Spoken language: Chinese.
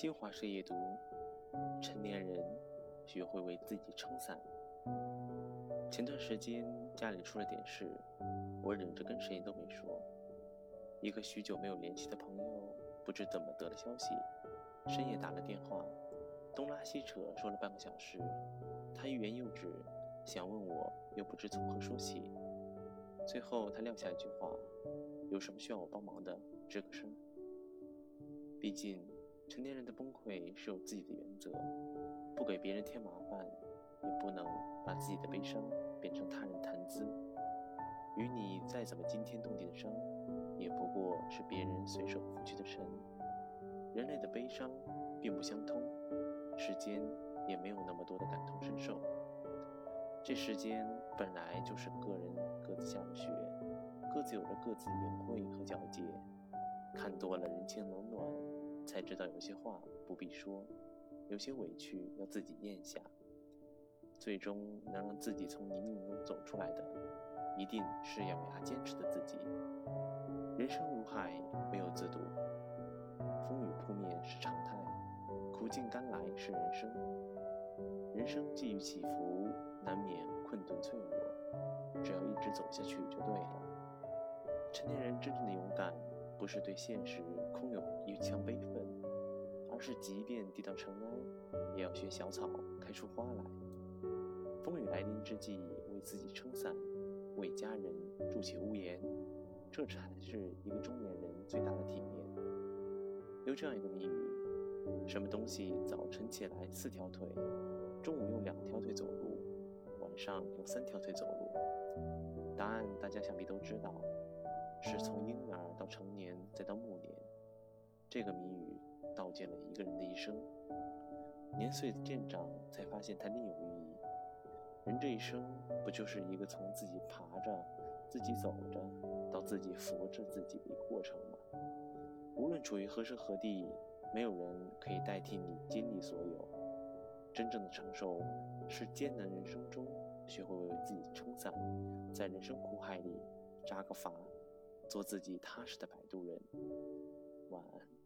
新华社夜读：成年人学会为自己撑伞。前段时间家里出了点事，我忍着跟谁都没说。一个许久没有联系的朋友，不知怎么得了消息，深夜打了电话，东拉西扯说了半个小时。他欲言又止，想问我又不知从何说起。最后他撂下一句话：“有什么需要我帮忙的，吱个声。”毕竟。成年人的崩溃是有自己的原则，不给别人添麻烦，也不能把自己的悲伤变成他人谈资。与你再怎么惊天动地的伤，也不过是别人随手拂去的尘。人类的悲伤并不相通，世间也没有那么多的感同身受。这世间本来就是个人各自下的雪，各自有着各自的隐晦和皎洁。看多了人情冷暖。才知道有些话不必说，有些委屈要自己咽下。最终能让自己从泥泞中走出来的，一定是咬牙坚持的自己。人生如海，没有自渡，风雨扑面是常态，苦尽甘来是人生。人生际遇起伏，难免困顿脆弱，只要一直走下去就对了。成年人真正的勇敢。不是对现实空有一腔悲愤，而是即便跌到尘埃，也要学小草开出花来。风雨来临之际，为自己撑伞，为家人筑起屋檐，这才是一个中年人最大的体面。有这样一个谜语：什么东西早晨起来四条腿，中午用两条腿走路，晚上用三条腿走路？答案大家想必都知道。是从婴儿到成年再到暮年，这个谜语道尽了一个人的一生。年岁渐长，才发现它另有寓意。人这一生，不就是一个从自己爬着、自己走着，到自己扶着自己的一个过程吗？无论处于何时何地，没有人可以代替你经历所有。真正的承受，是艰难人生中学会为自己撑伞，在人生苦海里扎个筏。做自己踏实的摆渡人，晚安。